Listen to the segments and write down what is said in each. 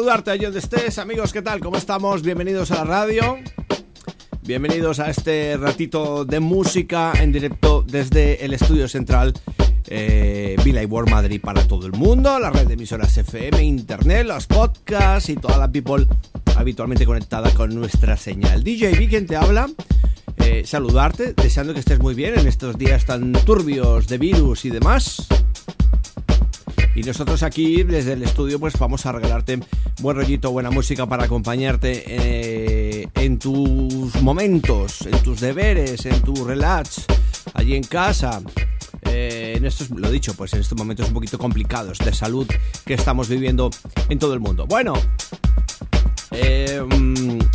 Saludarte allí donde estés, amigos, ¿qué tal? ¿Cómo estamos? Bienvenidos a la radio. Bienvenidos a este ratito de música en directo desde el estudio central eh, Villa y World Madrid para todo el mundo, la red de emisoras FM, internet, los podcasts y toda la people habitualmente conectada con nuestra señal. DJ V, quien te habla, eh, saludarte, deseando que estés muy bien en estos días tan turbios de virus y demás. Y nosotros aquí desde el estudio pues vamos a regalarte buen rollito, buena música para acompañarte eh, en tus momentos, en tus deberes, en tu relax, allí en casa. Eh, en estos, lo dicho, pues en estos momentos un poquito complicados de salud que estamos viviendo en todo el mundo. Bueno, eh,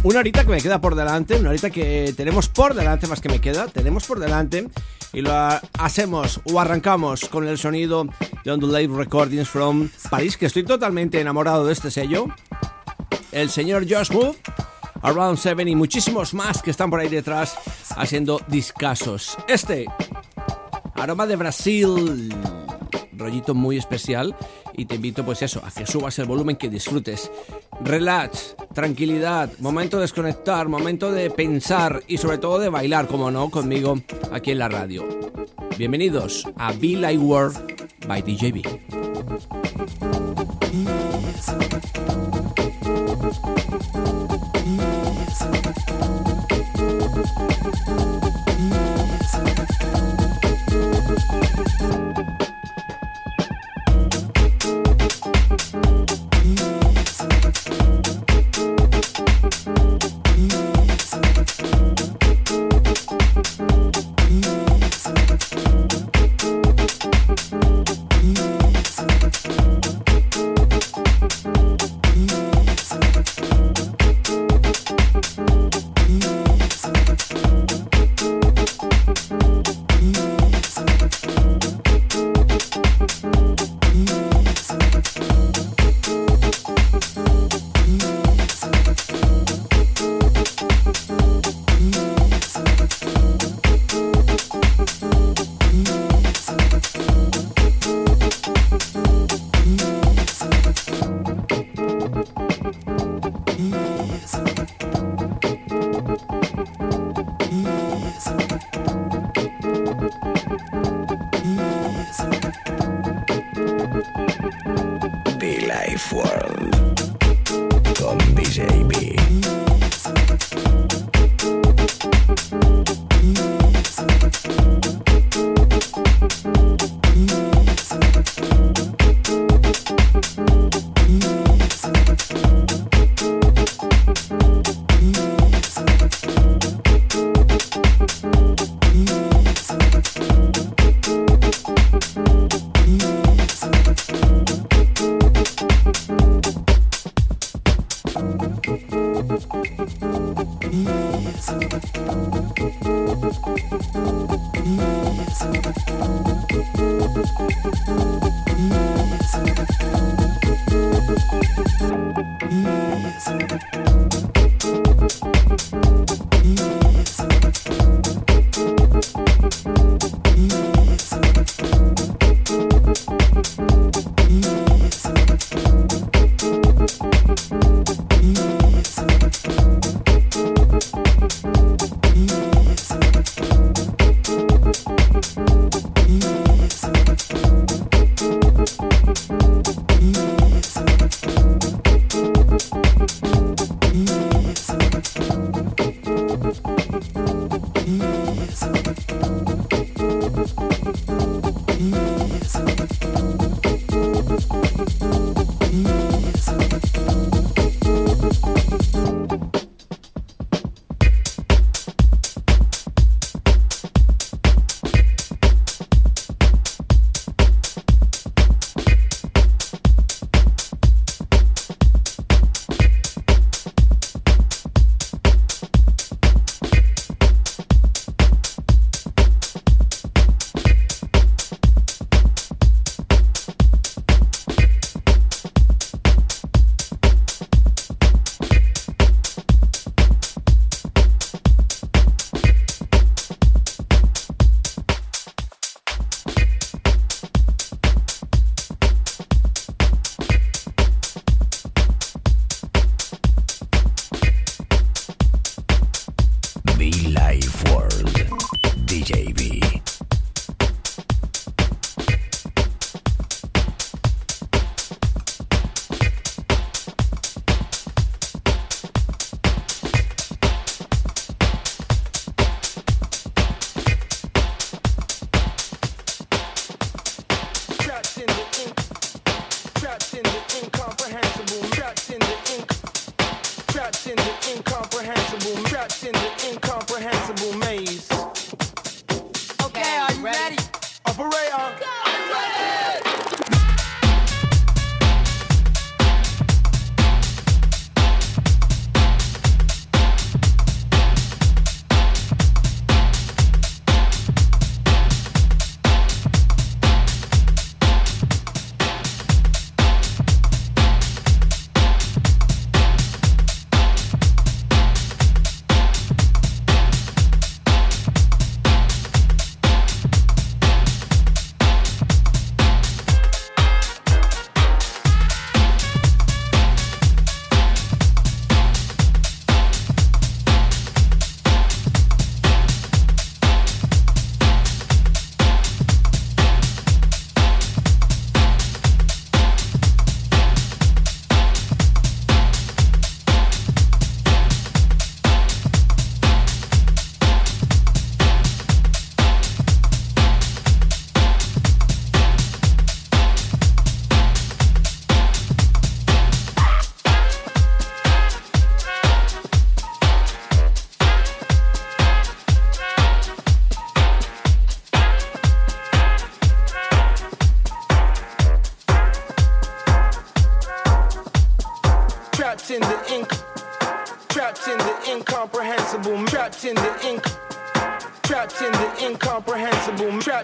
una horita que me queda por delante, una horita que tenemos por delante, más que me queda, tenemos por delante y lo hacemos o arrancamos con el sonido de On The Live Recordings from París, que estoy totalmente enamorado de este sello. El señor Josh Around 7 y muchísimos más que están por ahí detrás haciendo discasos. Este, aroma de Brasil, rollito muy especial y te invito pues eso, a que subas el volumen, que disfrutes. Relax, tranquilidad, momento de desconectar, momento de pensar y sobre todo de bailar, como no, conmigo aquí en la radio. Bienvenidos a Be Like World by DJB.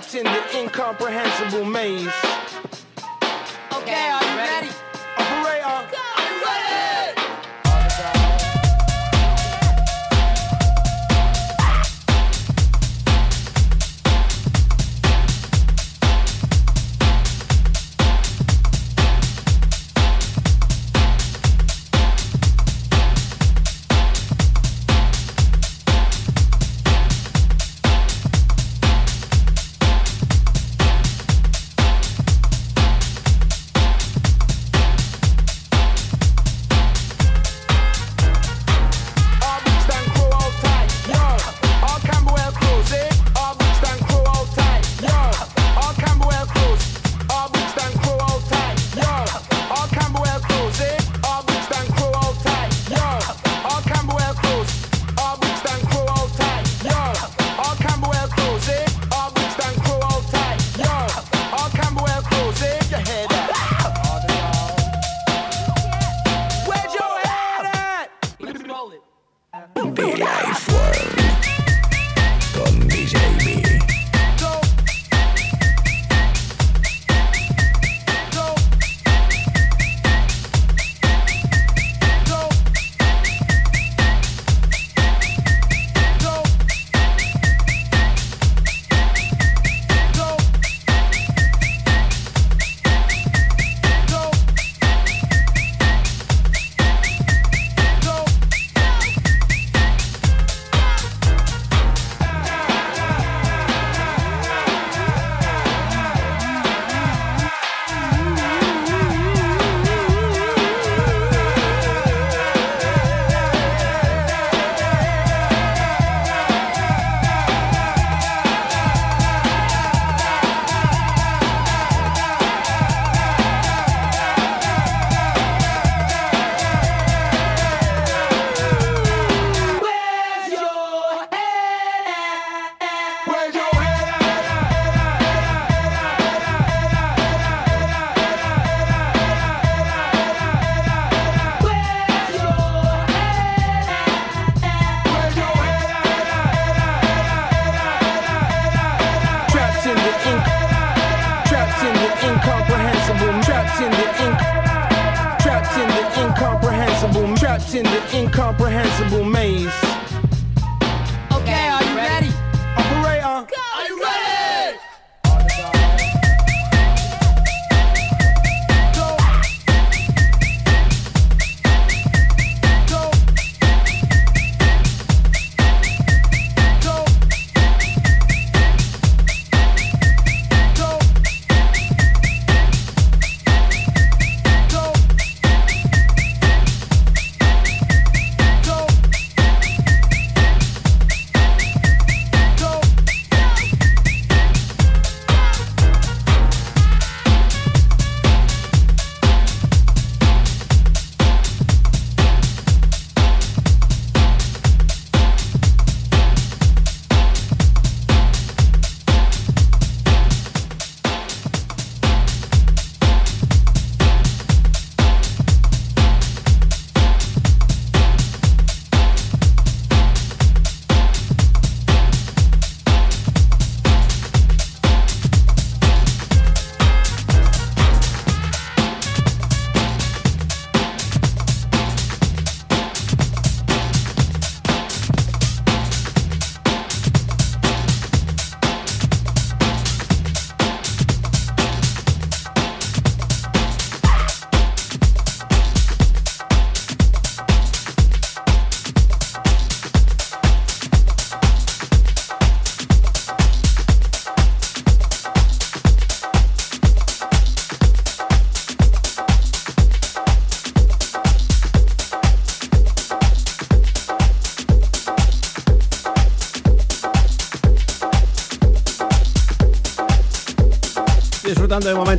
Trapped in the incomprehensible maze.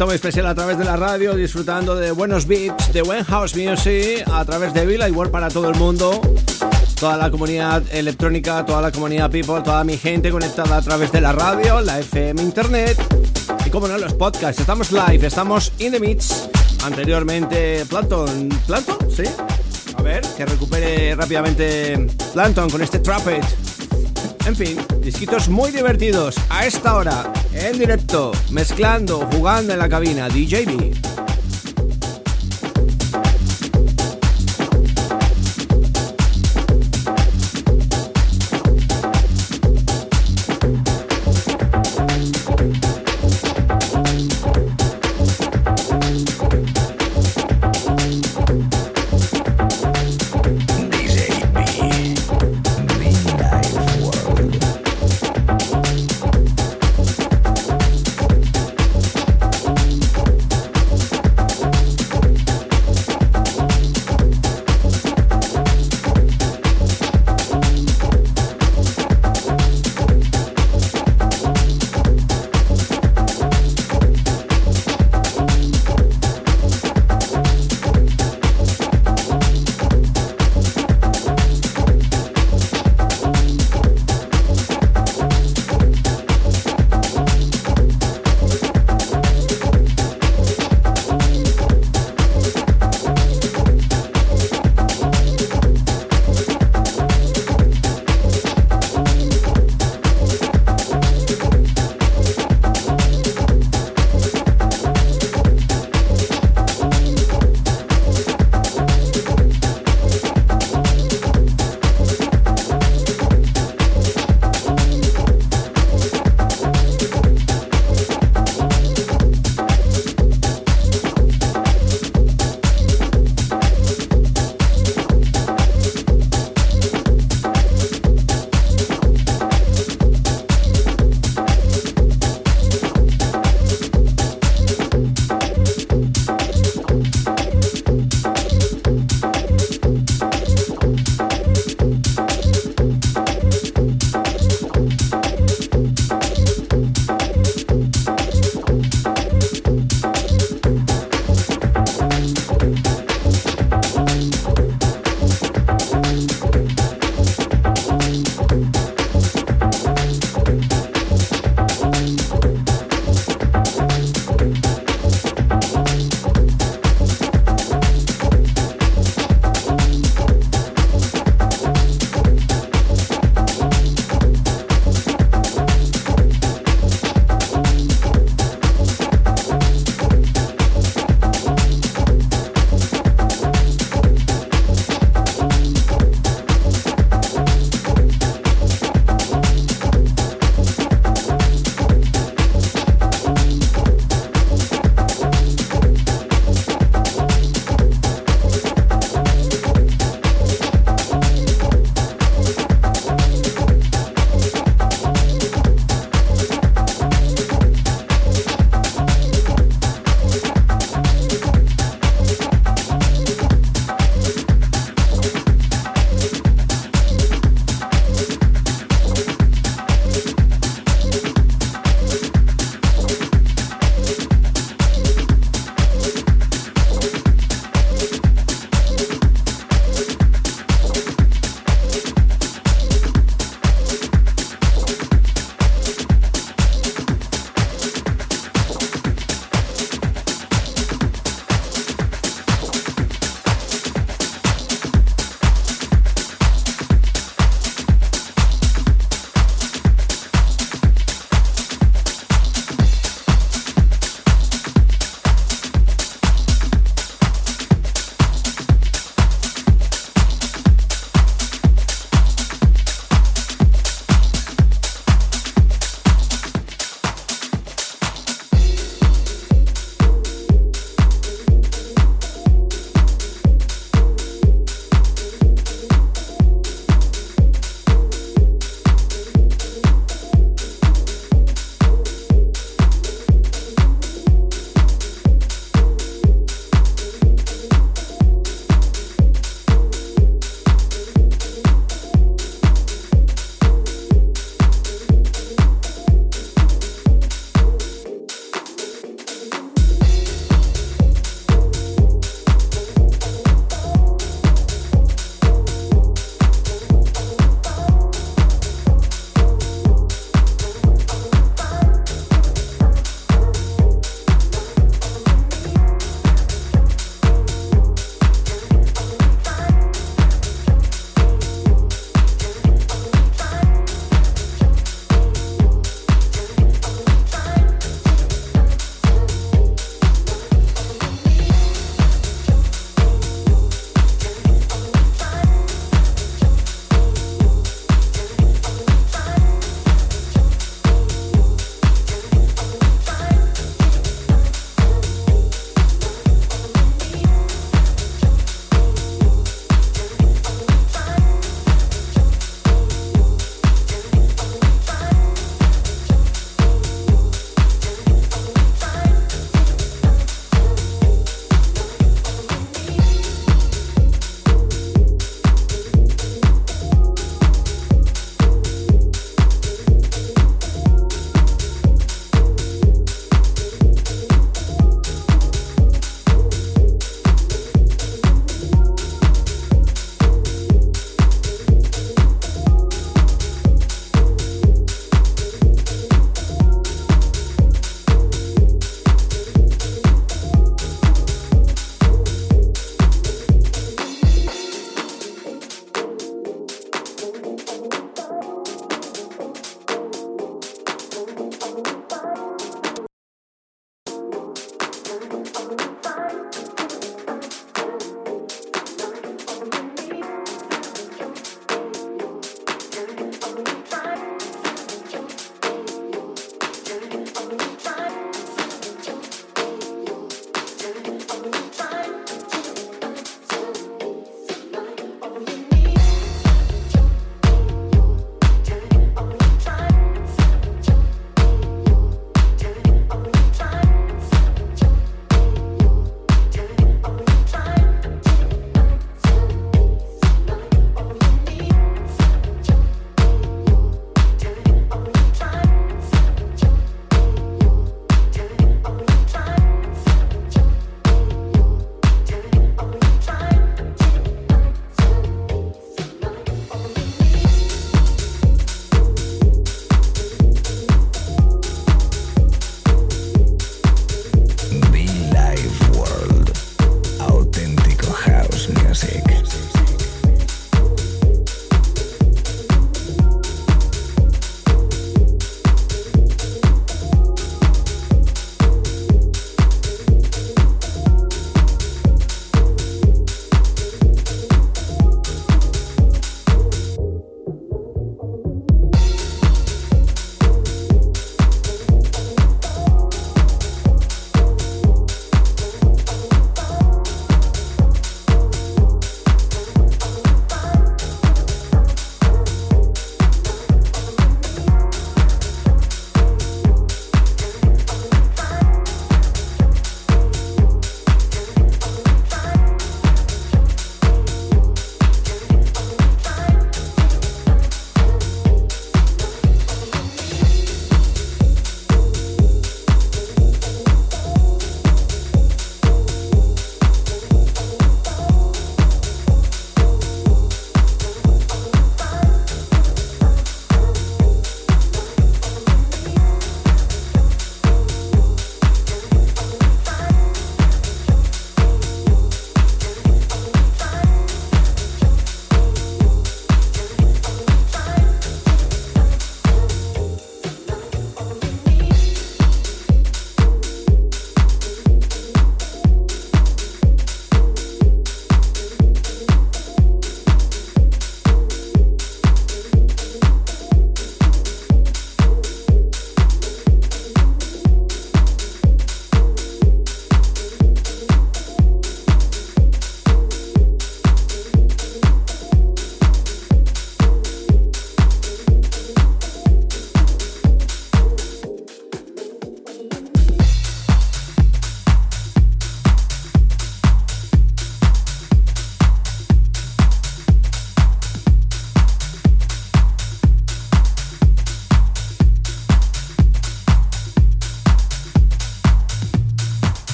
Momento muy especial a través de la radio, disfrutando de buenos beats, de buen house music, a través de Villa World para todo el mundo, toda la comunidad electrónica, toda la comunidad people, toda mi gente conectada a través de la radio, la FM Internet y como no los podcasts. Estamos live, estamos in the mix. Anteriormente, Platon, ¿Plato? ¿Sí? A ver, que recupere rápidamente Planton con este Trumpet. En fin, disquitos muy divertidos a esta hora, en directo, mezclando, jugando en la cabina, DJB.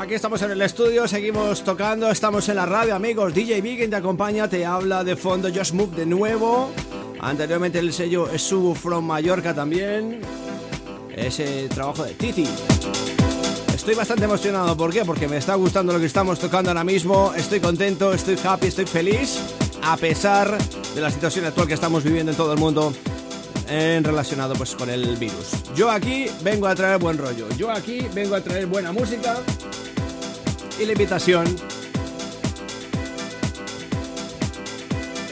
Aquí estamos en el estudio, seguimos tocando, estamos en la radio, amigos. DJ B, quien te acompaña, te habla de fondo Just Move de nuevo. Anteriormente el sello Subo From Mallorca también. Ese trabajo de Titi. Estoy bastante emocionado, ¿por qué? Porque me está gustando lo que estamos tocando ahora mismo. Estoy contento, estoy happy, estoy feliz. A pesar de la situación actual que estamos viviendo en todo el mundo en relacionado pues con el virus. Yo aquí vengo a traer buen rollo. Yo aquí vengo a traer buena música y la invitación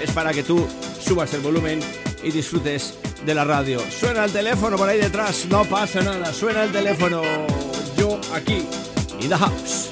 es para que tú subas el volumen y disfrutes de la radio. Suena el teléfono por ahí detrás, no pasa nada. Suena el teléfono. Yo aquí, in the house.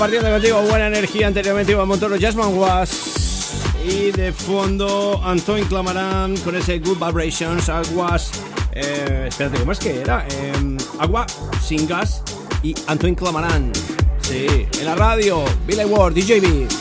Compartiendo contigo buena energía anteriormente Iván Montoro, Jasmine Was y de fondo Antoine Clamarán con ese Good Vibrations, Aguas, eh, espérate, ¿cómo es que era? Eh, agua sin gas y Antoine Clamarán. Sí, en la radio, Billy Ward, DJB.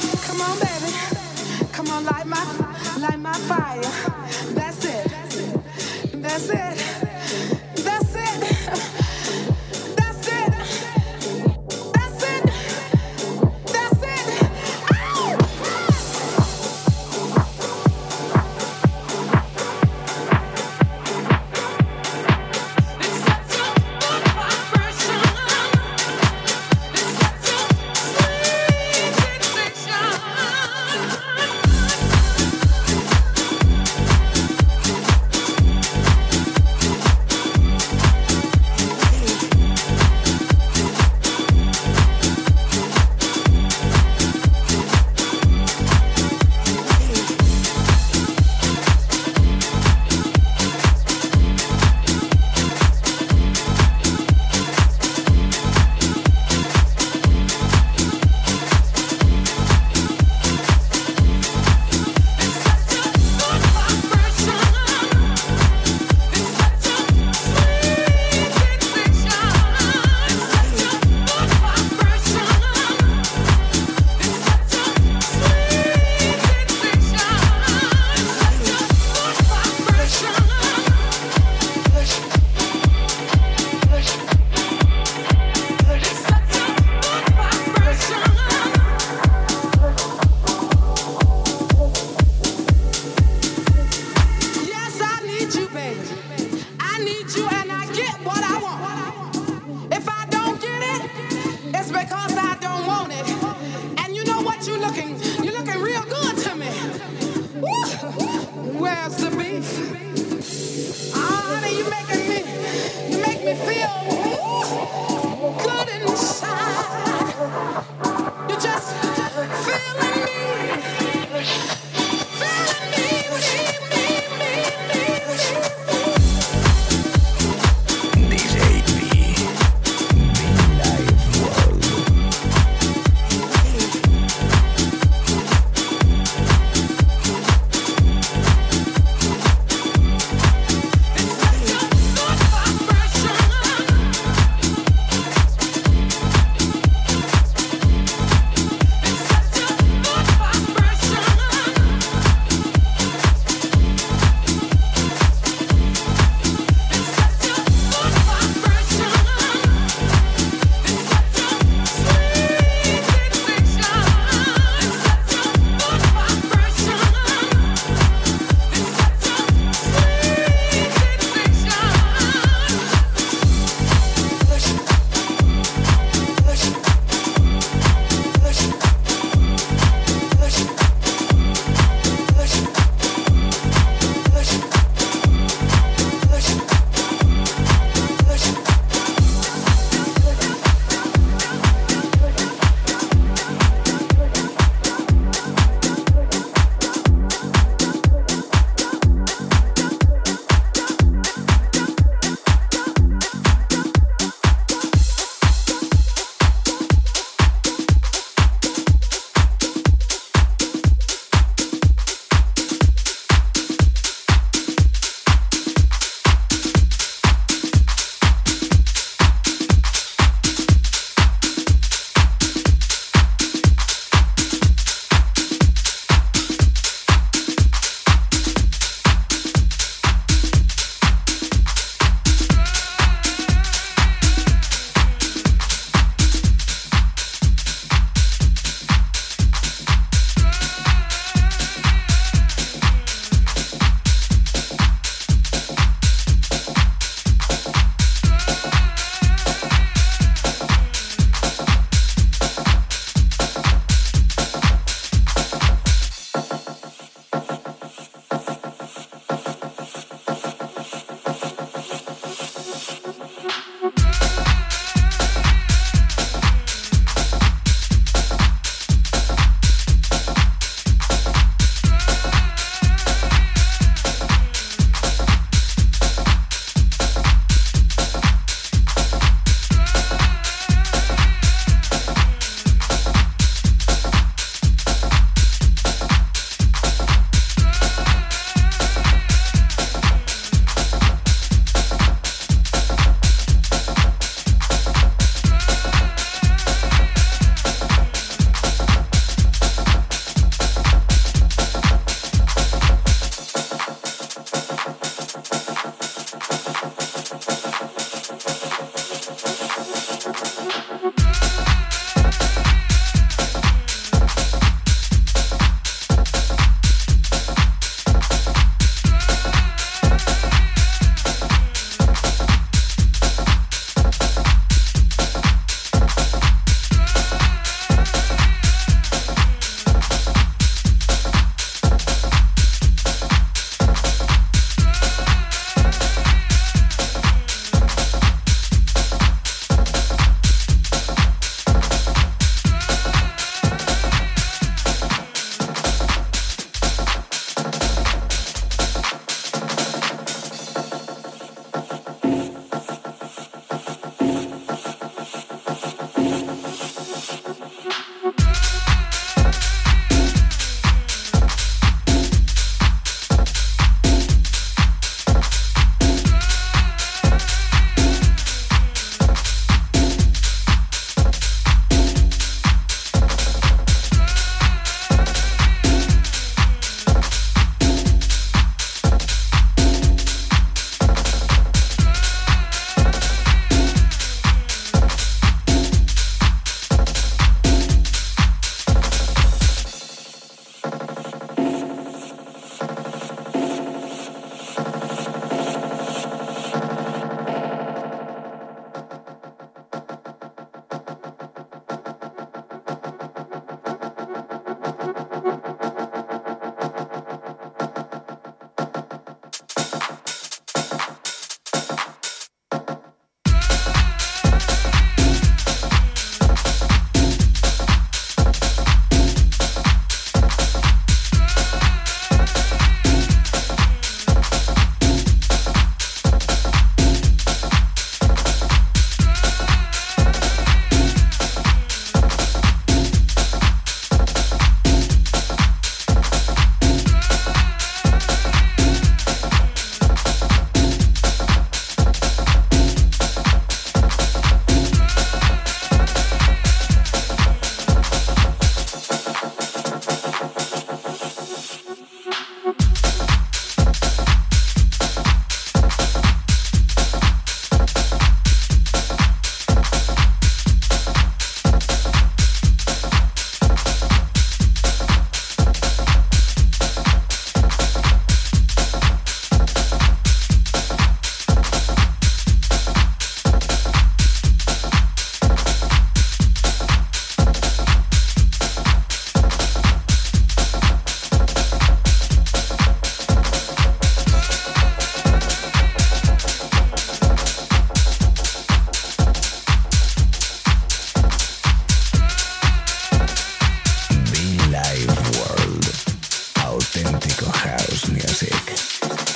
auténtico house music.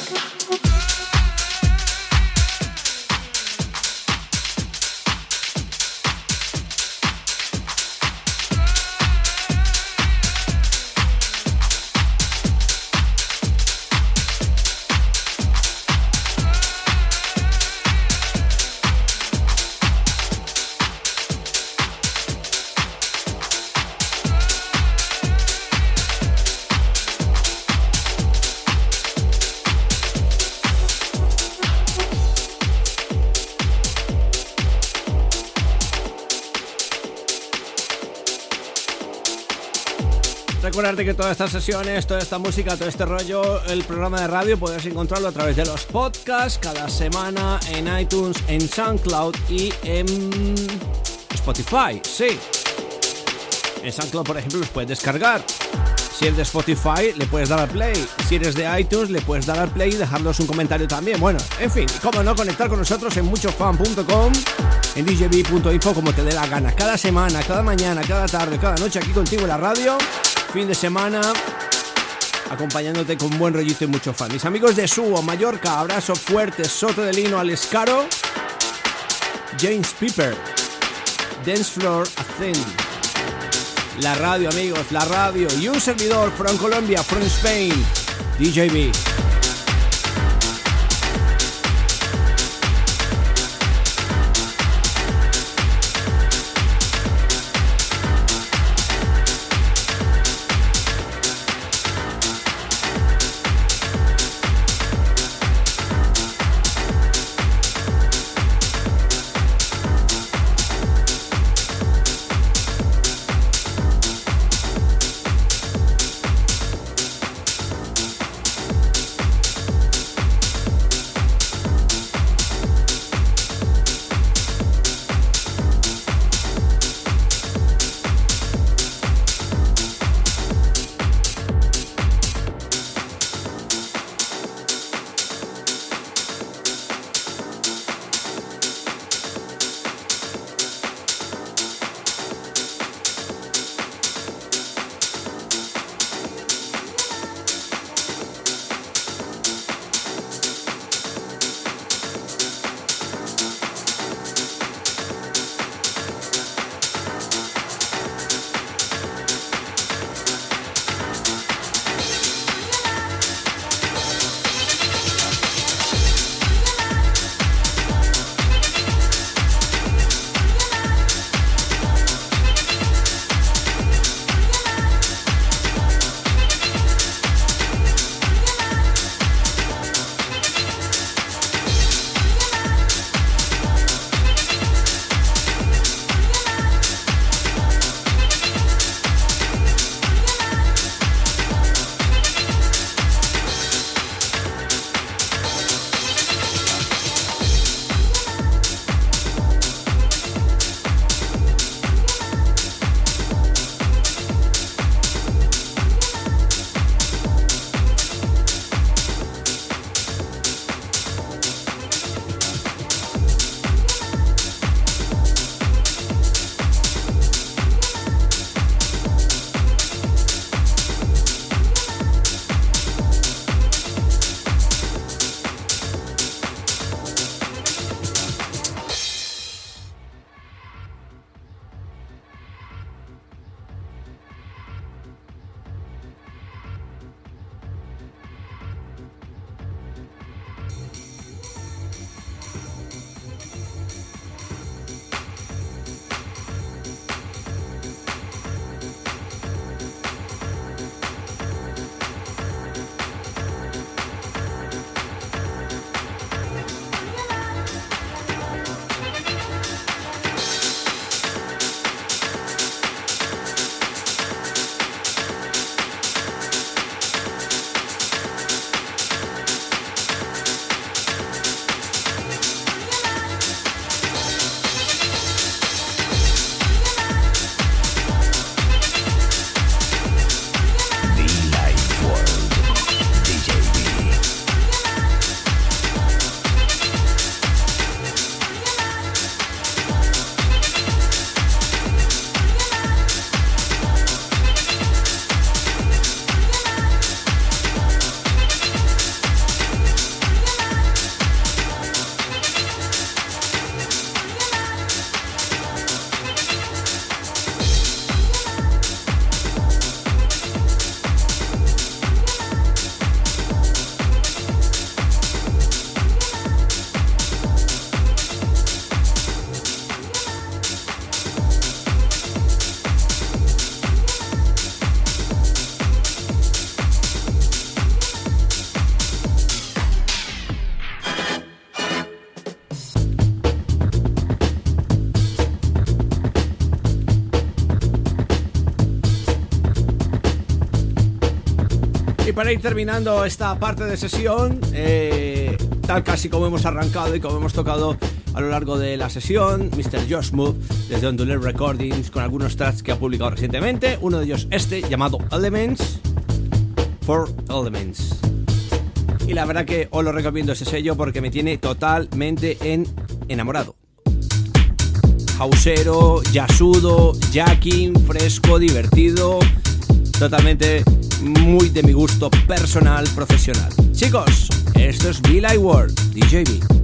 Que todas estas sesiones, toda esta música, todo este rollo, el programa de radio puedes encontrarlo a través de los podcasts cada semana en iTunes, en SoundCloud y en Spotify. Sí. En SoundCloud, por ejemplo, los puedes descargar. Si eres de Spotify, le puedes dar al play. Si eres de iTunes, le puedes dar al play y dejarnos un comentario también. Bueno, en fin, cómo no, conectar con nosotros en muchofan.com, en djb.info, como te dé la gana. Cada semana, cada mañana, cada tarde, cada noche aquí contigo en la radio. Fin de semana, acompañándote con buen rollito y mucho fan. Mis amigos de Suo, Mallorca, abrazo fuerte, Soto de Lino, Alescaro, James Piper, Dance Floor, Ascend. La radio, amigos, la radio. Y un servidor, from Colombia, from Spain, DJB. Ir terminando esta parte de sesión, eh, tal casi como hemos arrancado y como hemos tocado a lo largo de la sesión, Mr. Josh Move desde Ondulate Recordings con algunos tracks que ha publicado recientemente, uno de ellos este llamado Elements for Elements. Y la verdad que os lo recomiendo ese sello porque me tiene totalmente en enamorado. Hausero, yasudo, jacking, fresco, divertido, totalmente muy de mi gusto personal, profesional. Chicos, esto es Be Like World.